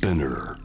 Spinner.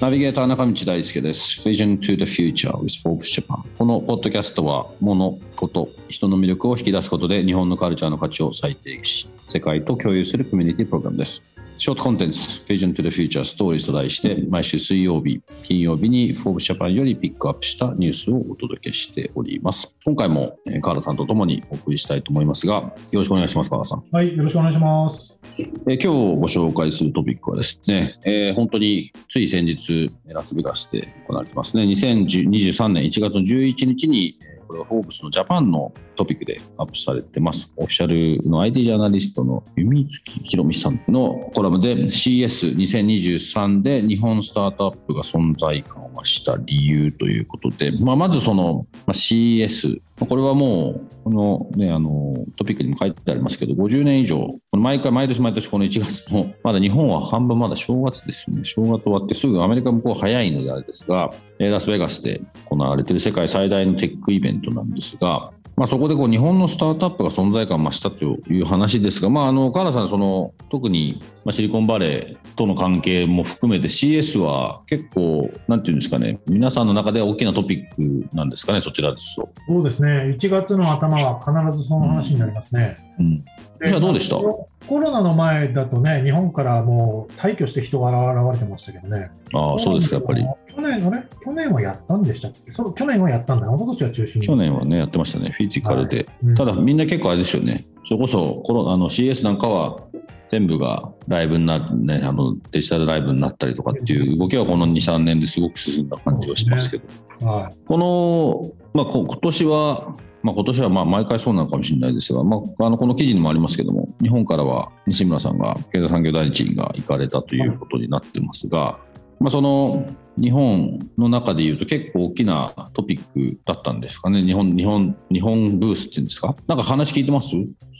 ナビゲーター中道大輔です。Vision to the Future with Forbes Japan。このポッドキャストは、物、こと、人の魅力を引き出すことで、日本のカルチャーの価値を再定義し、世界と共有するコミュニティプログラムです。ショートコンテンツ、Vision to the Future Stories と題して、毎週水曜日、金曜日に Forbes Japan よりピックアップしたニュースをお届けしております。今回も、えー川田さんとともにお送りしたいと思いますが、よろしくお願いします、川田さん。はい、よろしくお願いします。えー今日ご紹介するトピックはですね、えー本当につい先日、ラスベガスで行われてますね、2023年1月の11日に、えーこれはフォーブスのジャパンのトピックでアップされてます。オフィシャルの IT ジャーナリストの弓月ひろみさんのコラムで CS2023 で日本スタートアップが存在感を増した理由ということで、まあ、まずその、CS、これはもう、このね、あの、トピックにも書いてありますけど、50年以上、毎回、毎年毎年この1月の、まだ日本は半分まだ正月ですよね。正月終わってすぐアメリカ向こう早いのであれですが、ラスベガスで行われている世界最大のテックイベントなんですが、まあ、そこでこう日本のスタートアップが存在感を増したという話ですが、まあ、あの川原さん、その特にまあシリコンバレーとの関係も含めて CS は結構、なんていうんですかね、皆さんの中では大きなトピックなんですかね、そちらですと。そうですね、1月の頭は必ずその話になりますね。うん、じゃあどうでした？ココロナの前だとね、日本からもう退去して人が現れてましたけどね。ああ、そうですか、やっぱり。去年、あれ？去年はやったんでしたっけ？そう去年はやったんだ。一昨年は中止に。去年はね、やってましたね、フィジカルで。うん。ただ、みんな結構あれですよね、それこそコロあの CS なんかは全部がライブになる、ね、あのデジタルライブになったりとかっていう動きはこの2、3年ですごく進んだ感じがしますけど、はい。この、まあ、こ今年は、まあ、今年はまあ毎回そうなのかもしれないですが、まあ、あのこの記事にもありますけども、日本からは西村さんが経済産業大臣が行かれたということになってますが、まあ、その日本の中でいうと結構大きなトピックだったんですかね、日本日本日本ブースっていうんですか、なんか話聞いてます？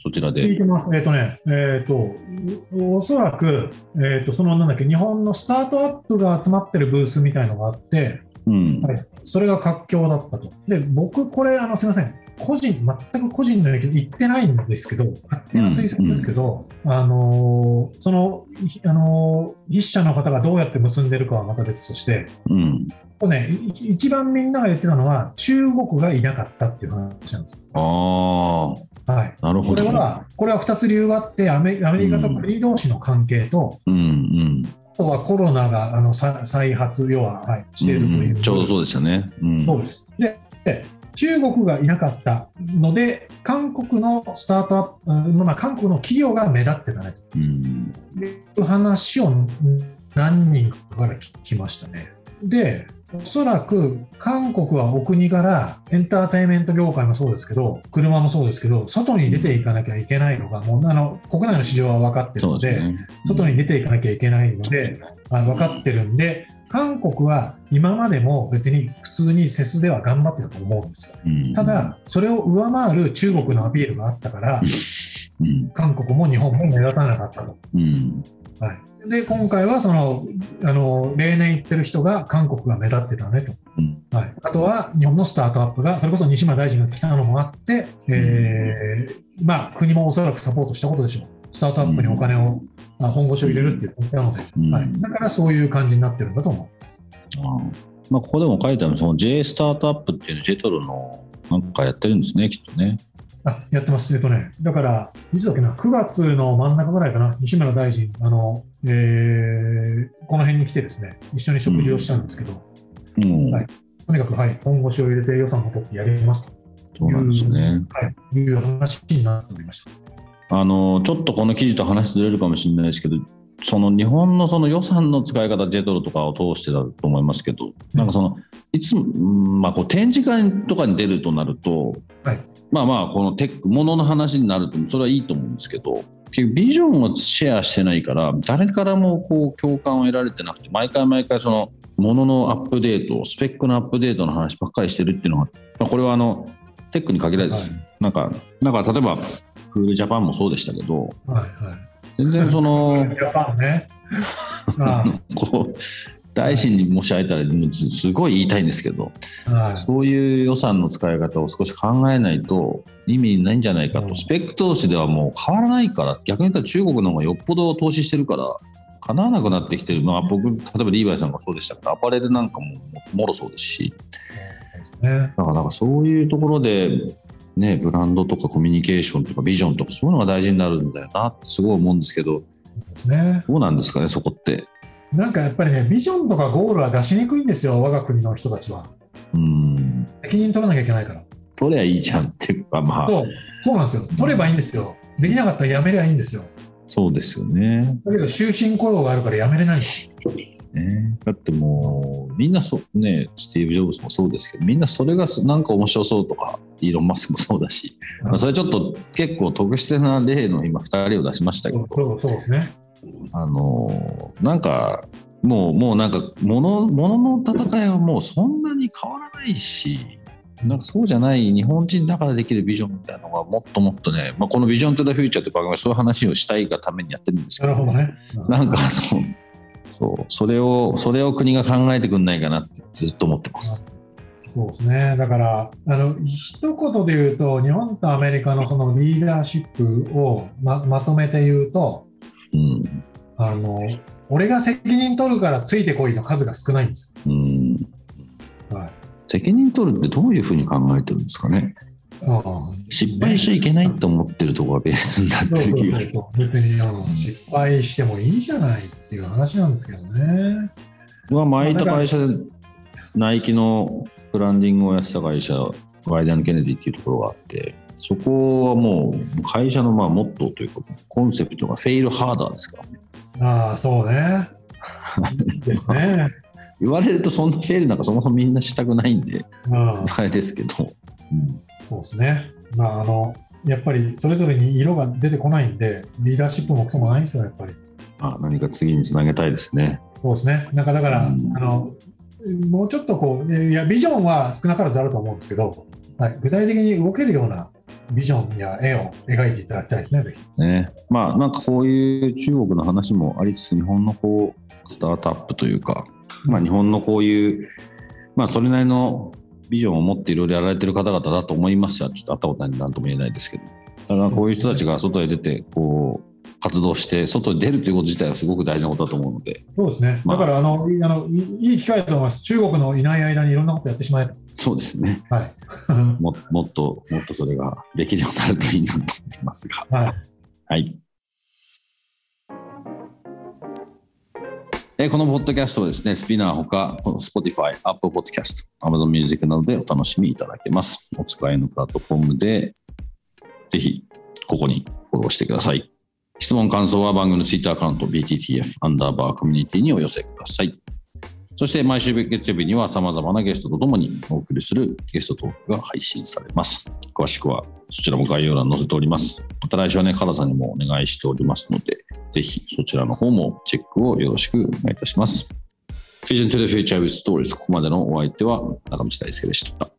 そちらで聞い。てます。えっ、とね、えっ、と、おおそらく、えっ、と、そのなんだっけ、日本のスタートアップが集まってるブースみたいのがあって、うんはい、それが活況だったと。で、僕、これ、あのすみません、個人、全く個人の影響言ってないんですけど、勝手な推測ですけど、あのーその、ひあのー筆者の方がどうやって結んでるかはまた別として、うん、これね、い一番みんなが言ってたのは、中国がいなかったっていう話なんですよ。ああ、はい。なるほど。これは、これは2つ理由があって、アメアメリカと国同士の関係と、うんうんあとはコロナがあのさ再発、要は、はい、しているという、うんちょうどそうでしたね。うんそうです。で、で中国がいなかったので、韓国のスタートアップ、うんまあ、韓国の企業が目立ってたねうんという話を何人かから聞きましたね。で、おそらく韓国はお国からエンターテインメント業界もそうですけど、車もそうですけど、外に出ていかなきゃいけないのが、もうあの国内の市場は分かってるので、ね。外に出ていかなきゃいけないので、あ分かってるんで、韓国は今までも別に普通にセスでは頑張ってたと思うんですよ。うんただ、それを上回る中国のアピールがあったから、うん韓国も日本も目立たなかったと。うんはい、で、今回はそのあの例年言ってる人が韓国が目立ってたねと。うん。はい、あとは日本のスタートアップが、それこそ西村大臣が来たのもあって、えーまあ、国もおそらくサポートしたことでしょう。スタートアップにお金を、あ本腰を入れるって言ってたので、うん。はい、だからそういう感じになってるんだと思います。まあ、ここでも書いてあるその J スタートアップっていうの J トロのなんかやってるんですね、きっとね。あやってます、えっとね、だから、いつだっけな、9月の真ん中ぐらいかな、西村大臣、あのえーこの辺に来てですね、一緒に食事をしたんですけど、うん。はい。とにかく、はい、本腰を入れて予算を取ってやりますと。そうなんですね。はい、いう話になっておりました。あのちょっとこの記事と話ずれるかもしれないですけど、その日本のその予算の使い方、ジェトロとかを通してだと思いますけど、なんかそのいつも、うんまあ、こう展示会とかに出るとなると、はい。まあまあ、このテック、ものの話になると、それはいいと思うんですけど、結局ビジョンをシェアしてないから、誰からもこう共感を得られてなくて、毎回毎回その、もののアップデート、スペックのアップデートの話ばっかりしてるっていうのは、まあこれはあのテックに限らずはなんか、なんか例えば、クールジャパンもそうでしたけど、はいはい。全然その、ジャパンね。あ。こう、大臣に申し上げたら、もうすすごい言いたいんですけど、あはい。そういう予算の使い方を少し考えないと意味ないんじゃないかと、うん。スペック投資ではもう変わらないから、逆に言ったら中国の方がよっぽど投資してるから、叶わなくなってきてる。のは僕例えばリーバイさんがそうでしたけどアパレルなんかももろそうですし。ね、だからなんかそういうところで、ね、ブランドとかコミュニケーションとかビジョンとかそういうのが大事になるんだよなってすごい思うんですけど。ね。どうなんですかねそこって。なんかやっぱりね、ビジョンとかゴールは出しにくいんですよ、我が国の人たちは。うん責任取らなきゃいけないから。取りゃいいじゃんっていうかまあそうそうなんですよ。取ればいいんですよ。できなかったらやめりゃいいんですよ。そうですよねだけど終身雇用があるからやめれないんです。ねだってもうみんなそうねスティーブ・ジョブズもそうですけどみんなそれがなんか面白そうとかイーロン・マスクもそうだし、まあ、それちょっと結構特殊な例の今2人を出しましたけどそうですね。あのなんかもうもうなんか物物の戦いはもうそんなに変わらないしなんかそうじゃない日本人だからできるビジョンみたいなのがもっともっとね、まあ、この「ビジョン・トゥ・ザ・フューチャー」って番組はそういう話をしたいがためにやってるんですけどなるほどね。なんかあのそうそれをそれを国が考えてくんないかなってずっと思ってます。そうですね。だから、あの一言で言うと、日本とアメリカのそのリーダーシップをままとめて言うと、うん。あの、俺が責任取るからついてこいの数が少ないんですうん、よ。はい、責任取るってどういうふうに考えてるんですかね。ああ。失敗しちゃいけないと思ってるところがベースになってる気がする。失敗してもいいじゃないっていう話なんですけどね。僕が前いた会社でナイキのブランディングをやってた会社ガイダン・ケネディっていうところがあってそこはもう会社のまあモットーというかコンセプトがフェイルハーダーですからねああ、そうね。ですね。言われるとそんなフェイルなんかそもそもみんなしたくないんでうん、あれですけど、うんそうですね。まあ、あの、やっぱりそれぞれに色が出てこないんで、リーダーシップもクソもないんですよ、やっぱり。あ何か次につなげたいですね。そうですね。なんかだから、うんあの、もうちょっとこう、いや、ビジョンは少なからずあると思うんですけど、はい、具体的に動けるようなビジョンや絵を描いていただきたいですね、ぜひ。ね、まあなんかこういう中国の話もありつつ日本のこうスタートアップというか、まあ、日本のこういう、まあ、それなりのビジョンを持っていろいろやられてる方々だと思いますがちょっと会ったことないんで何とも言えないですけどだからこういう人たちが外へ出てこう活動して外に出るということ自体はすごく大事なことだと思うのでそうですね。まあだから、あの、いあのいいい機会だと思います。中国のいない間にいろんなことやってしまえと。そうですねはい。ももっともっとそれができるようになるといいなと思いますがはい。はい。えーこのポッドキャストはですね、スピナーほか、この Spotify、Apple Podcast、Amazon Music などでお楽しみいただけます。お使いのプラットフォームで、ぜひ、ここにフォローしてください。質問、感想は番組の Twitter アカウント BTTF アンダーバーコミュニティにお寄せください。そして毎週月曜日には様々なゲストとともにお送りするゲストトークが配信されます。詳しくはそちらも概要欄に載せております。また来週はね、カラさんにもお願いしておりますので、ぜひそちらの方もチェックをよろしくお願いいたします。Vision to the Future with Stories ここまでのお相手は中道大輔でした。